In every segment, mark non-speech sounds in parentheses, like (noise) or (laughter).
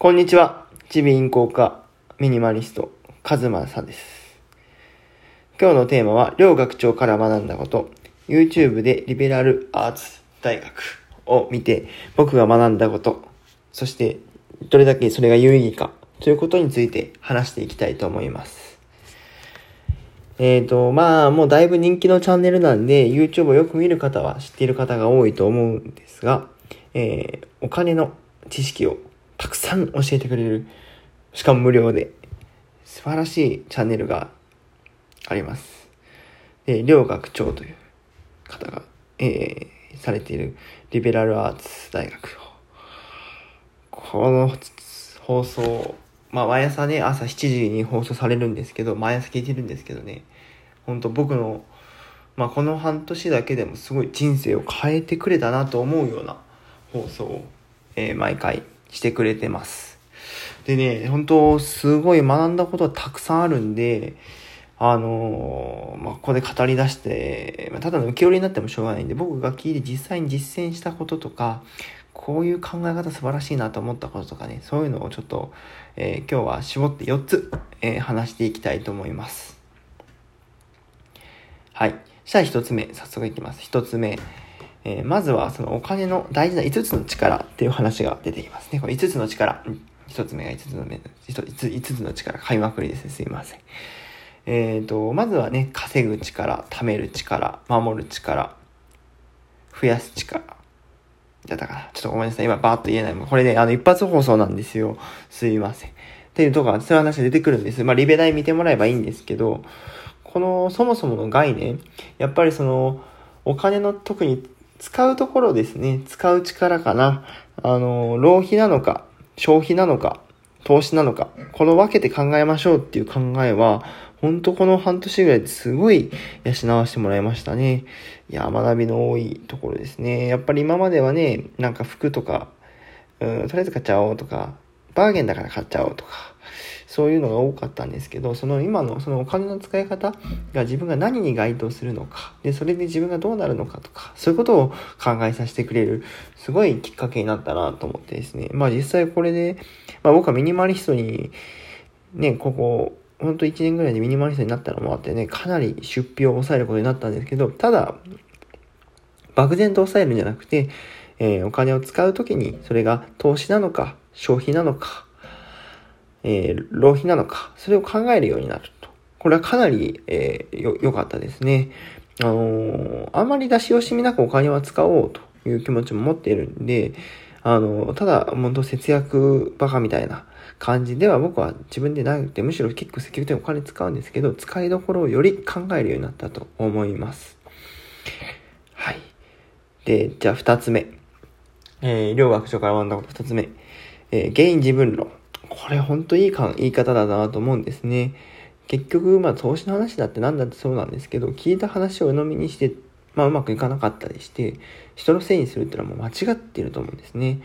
こんにちは。チビインコ家ミニマリスト、カズマさんです。今日のテーマは、両学長から学んだこと、YouTube でリベラルアーツ大学を見て、僕が学んだこと、そして、どれだけそれが有意義か、ということについて話していきたいと思います。えーと、まあ、もうだいぶ人気のチャンネルなんで、YouTube をよく見る方は知っている方が多いと思うんですが、えー、お金の知識をたくさん教えてくれる、しかも無料で、素晴らしいチャンネルがあります。で、両学長という方が、えー、されているリベラルアーツ大学、この放送、まあ毎朝ね、朝7時に放送されるんですけど、毎朝聞いてるんですけどね、本当僕の、まあこの半年だけでもすごい人生を変えてくれたなと思うような放送を、えー毎回してくれてます。でね、本当すごい学んだことはたくさんあるんで、あのーまあ、ここで語り出して、まただの受け売りになってもしょうがないんで、僕が聞いて実際に実践したこととか、こういう考え方素晴らしいなと思ったこととかね、そういうのをちょっと、えー今日は絞って4つ、えー話していきたいと思います。はい。じゃあ1つ目、早速いきます。1つ目。えーまずはそのお金の大事な5つの力っていう話が出てきますね。これ5つの力。1つ目が5つの目、5つの力、買いまくりですね。すいません。えっ、と、まずはね、稼ぐ力、貯める力、守る力、増やす力。だったかな。ちょっとごめんなさい。今バーッと言えない。これね、あの、一発放送なんですよ。すいません。っていうところそういう話が出てくるんです。まあ、リベ大見てもらえばいいんですけど、この、そもそもの概念、やっぱりその、お金の特に使うところですね。使う力かな。あの、浪費なのか、消費なのか、投資なのか、この分けて考えましょうっていう考えは、ほんとこの半年ぐらいですごい養わせてもらいましたね。いや、学びの多いところですね。やっぱり今まではね、なんか服とか、うん、とりあえず買っちゃおうとか、バーゲンだから買っちゃおうとか、そういうのが多かったんですけど、その今のそのお金の使い方が自分が何に該当するのか、で、それで自分がどうなるのかとか、そういうことを考えさせてくれる、すごいきっかけになったなと思ってですね。まあ実際これで、まあ僕はミニマリストに、ね、ここ、ほんと1年ぐらいでミニマリストになったのもあってね、かなり出費を抑えることになったんですけど、ただ、漠然と抑えるんじゃなくて、えーお金を使うときに、それが投資なのか、消費なのか、えー浪費なのか、それを考えるようになると。これはかなり、えーよ、良かったですね。あのあんまり出し惜しみなくお金は使おうという気持ちも持っているんで、あのただ、本当節約バカみたいな感じでは僕は自分でなくて、むしろ結構積極的にお金使うんですけど、使いどころをより考えるようになったと思います。はい。で、じゃあ二つ目。えー、両学長から学んだこと二つ目。えー、原因自分論。これほんといいか言い方だなと思うんですね。結局、まあ投資の話だってなんだってそうなんですけど、聞いた話を鵜呑みにして、まあうまくいかなかったりして、人のせいにするっていうのはもう間違ってると思うんですね。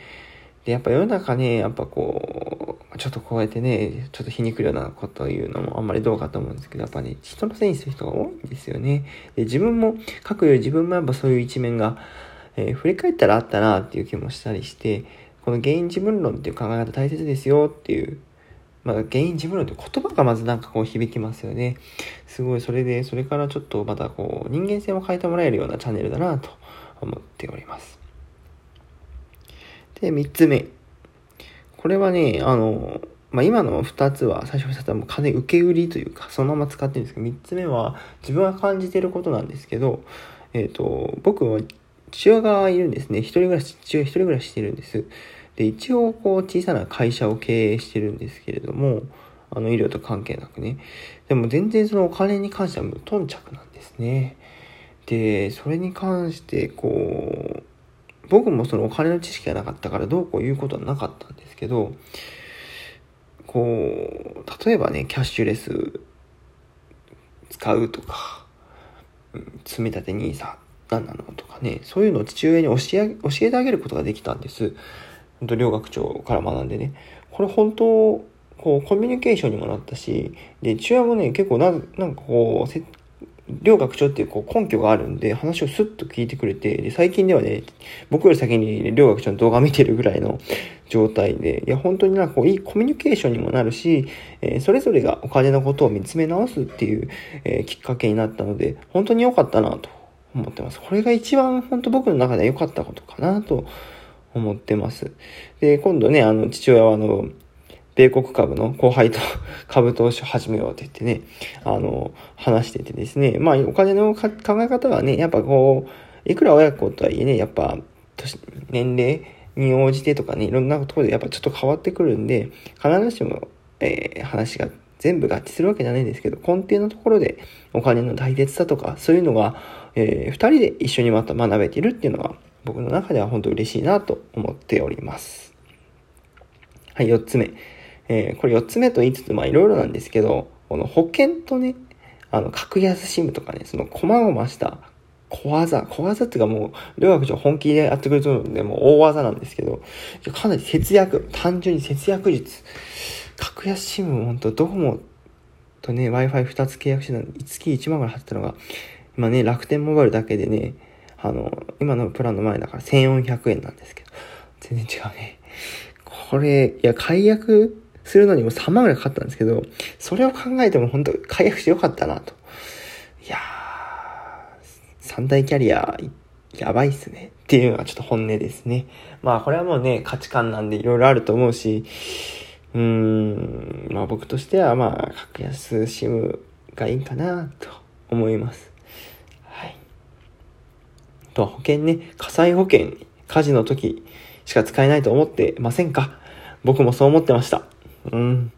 で、やっぱ世の中ね、やっぱこう、ちょっとこうやってね、ちょっと皮肉るようなことを言うのもあんまりどうかと思うんですけど、やっぱね、人のせいにする人が多いんですよね。で、自分も、書くより自分もやっぱそういう一面が、えー振り返ったらあったなっていう気もしたりして、この原因自分論っていう考え方大切ですよっていう、まあ、原因自分論って言葉がまずなんかこう響きますよね。すごい、それで、それからちょっとまたこう、人間性も変えてもらえるようなチャンネルだなと思っております。で、三つ目。これはね、あの、まあ、今の二つは、最初の二つはもう金受け売りというか、そのまま使ってるんですけど、三つ目は自分が感じてることなんですけど、えっ、と、僕は父親がいるんですね。一人暮らし、父親一人暮らししてるんです。で、一応、こう、小さな会社を経営してるんですけれども、あの、医療と関係なくね。でも、全然そのお金に関しては無頓着なんですね。で、それに関して、こう、僕もそのお金の知識がなかったからどうこう言うことはなかったんですけど、こう、例えばね、キャッシュレス使うとか、うん積み立て NISA 何なのとかね、そういうのを父親に教え教えてあげることができたんです。本当両学長から学んでね。これ本当、こう、コミュニケーションにもなったし、で、父親もね、結構な、なんかこう、両学長っていうこう根拠があるんで、話をスッと聞いてくれて、で、最近ではね、僕より先に両学長の動画見てるぐらいの状態で、いや、本当になんかこう、いいコミュニケーションにもなるし、えー、それぞれがお金のことを見つめ直すっていう、えー、きっかけになったので、本当に良かったなと思ってます。これが一番本当僕の中で良かったことかなと思ってます。で、今度ね、あの、父親はあの、米国株の後輩と (laughs) 株投資を始めようって言ってね、あの、話しててですね、まあ、お金の考え方はね、やっぱこう、いくら親子とはいえね、やっぱ、年齢に応じてとかね、いろんなところでやっぱちょっと変わってくるんで、必ずしも、えー、話が全部合致するわけじゃないんですけど、根底のところでお金の大切さとか、そういうのが、えー、二人で一緒にまた学べているっていうのは、僕の中では本当嬉しいなと思っております。はい、四つ目。えー、これ4つ目と言いつつ、まあいろいろなんですけど、この保険とね、あの、格安シムとかね、その、細々した小技、小技っていうかもう、両学長本気でやってくれてるので、もう大技なんですけど、かなり節約、単純に節約術。格安シム、ほんと、ドコモとね、Wi-Fi2 つ契約してたの月1万ぐらい貼ってたのが、今ね、楽天モバイルだけでね、あの、今のプランの前だから1400円なんですけど、全然違うね。これ、いや、解約するのにも3万ぐらいかかったんですけど、それを考えても本当解約してよかったなと。いやー、三大キャリア、やばいっすね。っていうのがちょっと本音ですね。まあこれはもうね、価値観なんでいろいろあると思うし、うーん、まあ僕としてはまあ、格安シムがいいかなと思います。はい。あとは、保険ね、火災保険、火事の時しか使えないと思ってませんか？僕もそう思ってました。うん。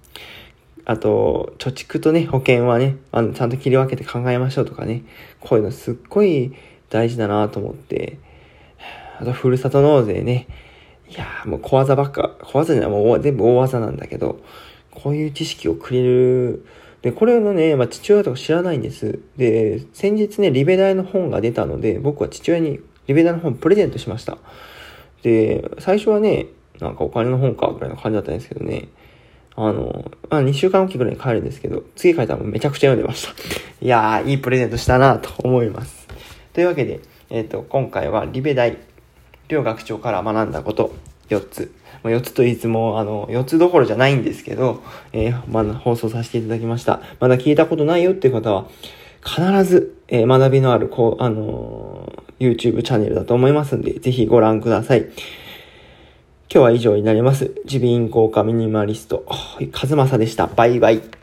あと、貯蓄とね、保険はね、あの、ちゃんと切り分けて考えましょうとかね、こういうのすっごい大事だなと思って、あと、ふるさと納税ね。いやーもう小技ばっか、小技じゃない、もう全部大技なんだけど、こういう知識をくれる。で、これのね、まあ、父親とか知らないんです。で、先日ね、リベ大の本が出たので、僕は父親にリベ大の本プレゼントしました。で、最初はね、なんかお金の本か、ぐらいの感じだったんですけどね、あの、まあ、2週間おきぐらいに帰るんですけど、次書いたらめちゃくちゃ読んでました。いやー、いいプレゼントしたなと思います。というわけで、えっ、ー、と、今回はリベ大、両学長から学んだこと、4つ。ま4つといつも、あの、4つどころじゃないんですけど、えー、まだ放送させていただきました。まだ聞いたことないよっていう方は、必ず、えー、学びのある、こう、あのー、YouTube チャンネルだと思いますんで、ぜひご覧ください。今日は以上になります。耳鼻咽喉科ミニマリスト、カズマサでした。バイバイ。